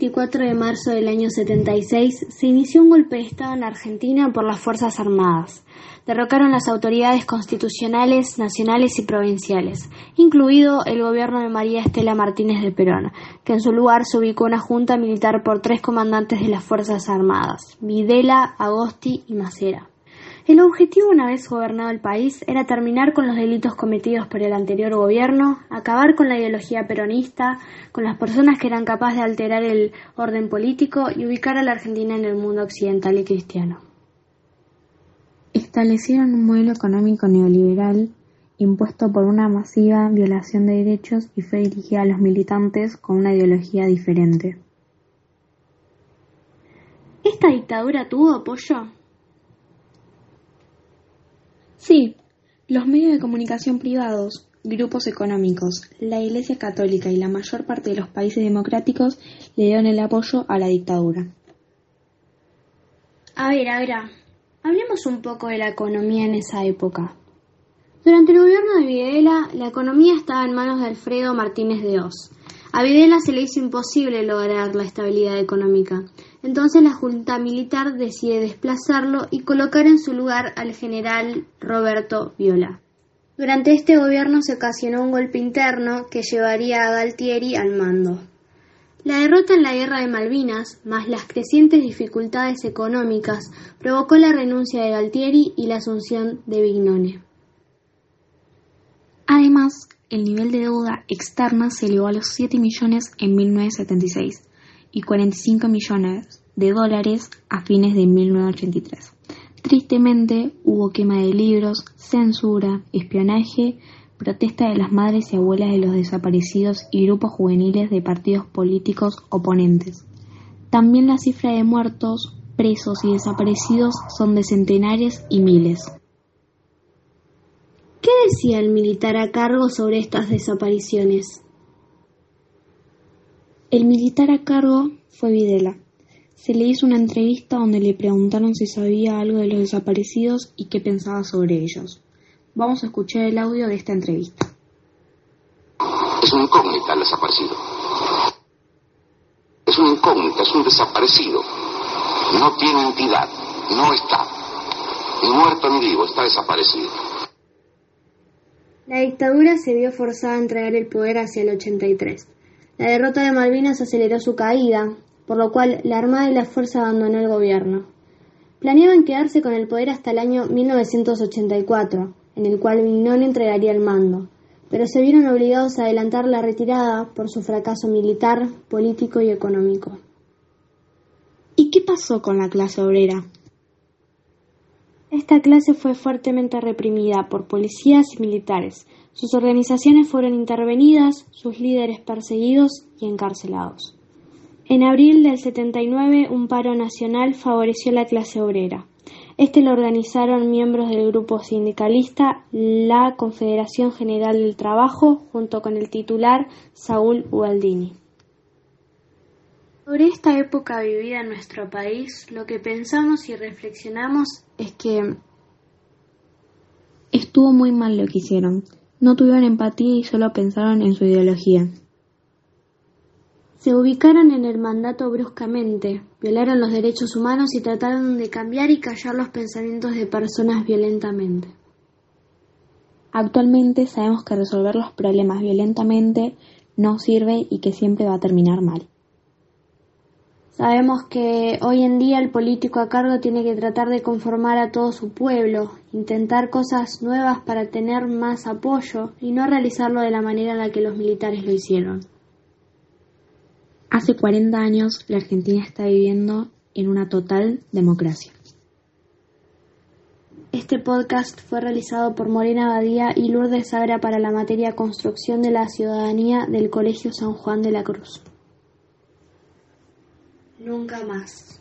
24 de marzo del año 76 se inició un golpe de Estado en Argentina por las Fuerzas Armadas. Derrocaron las autoridades constitucionales, nacionales y provinciales, incluido el gobierno de María Estela Martínez de Perón, que en su lugar se ubicó una junta militar por tres comandantes de las Fuerzas Armadas, Videla, Agosti y Macera. El objetivo, una vez gobernado el país, era terminar con los delitos cometidos por el anterior gobierno, acabar con la ideología peronista, con las personas que eran capaces de alterar el orden político y ubicar a la Argentina en el mundo occidental y cristiano. Establecieron un modelo económico neoliberal impuesto por una masiva violación de derechos y fue dirigida a los militantes con una ideología diferente. ¿Esta dictadura tuvo apoyo? Sí, los medios de comunicación privados, grupos económicos, la Iglesia Católica y la mayor parte de los países democráticos le dieron el apoyo a la dictadura. A ver, a ver, hablemos un poco de la economía en esa época. Durante el gobierno de Videla, la economía estaba en manos de Alfredo Martínez de Oz. A Videla se le hizo imposible lograr la estabilidad económica. Entonces la Junta Militar decide desplazarlo y colocar en su lugar al general Roberto Viola. Durante este gobierno se ocasionó un golpe interno que llevaría a Galtieri al mando. La derrota en la guerra de Malvinas, más las crecientes dificultades económicas, provocó la renuncia de Galtieri y la asunción de Vignone. Además, el nivel de deuda externa se elevó a los 7 millones en 1976 y 45 millones de dólares a fines de 1983. Tristemente, hubo quema de libros, censura, espionaje, protesta de las madres y abuelas de los desaparecidos y grupos juveniles de partidos políticos oponentes. También la cifra de muertos, presos y desaparecidos son de centenares y miles. ¿Qué decía el militar a cargo sobre estas desapariciones? El militar a cargo fue Videla. Se le hizo una entrevista donde le preguntaron si sabía algo de los desaparecidos y qué pensaba sobre ellos. Vamos a escuchar el audio de esta entrevista. Es una incógnita el desaparecido. Es una incógnita, es un desaparecido. No tiene entidad, no está. Ni muerto ni vivo, está desaparecido. La dictadura se vio forzada a entregar el poder hacia el 83. La derrota de Malvinas aceleró su caída, por lo cual la Armada y la Fuerza abandonó el gobierno. Planeaban quedarse con el poder hasta el año 1984, en el cual Vignone entregaría el mando, pero se vieron obligados a adelantar la retirada por su fracaso militar, político y económico. ¿Y qué pasó con la clase obrera? Esta clase fue fuertemente reprimida por policías y militares. Sus organizaciones fueron intervenidas, sus líderes perseguidos y encarcelados. En abril del 79, un paro nacional favoreció la clase obrera. Este lo organizaron miembros del grupo sindicalista la Confederación General del Trabajo junto con el titular Saúl Ubaldini. Sobre esta época vivida en nuestro país, lo que pensamos y reflexionamos es que estuvo muy mal lo que hicieron. No tuvieron empatía y solo pensaron en su ideología. Se ubicaron en el mandato bruscamente, violaron los derechos humanos y trataron de cambiar y callar los pensamientos de personas violentamente. Actualmente sabemos que resolver los problemas violentamente no sirve y que siempre va a terminar mal. Sabemos que hoy en día el político a cargo tiene que tratar de conformar a todo su pueblo, intentar cosas nuevas para tener más apoyo y no realizarlo de la manera en la que los militares lo hicieron. Hace 40 años la Argentina está viviendo en una total democracia. Este podcast fue realizado por Morena Badía y Lourdes Sagra para la materia Construcción de la Ciudadanía del Colegio San Juan de la Cruz. Nunca más.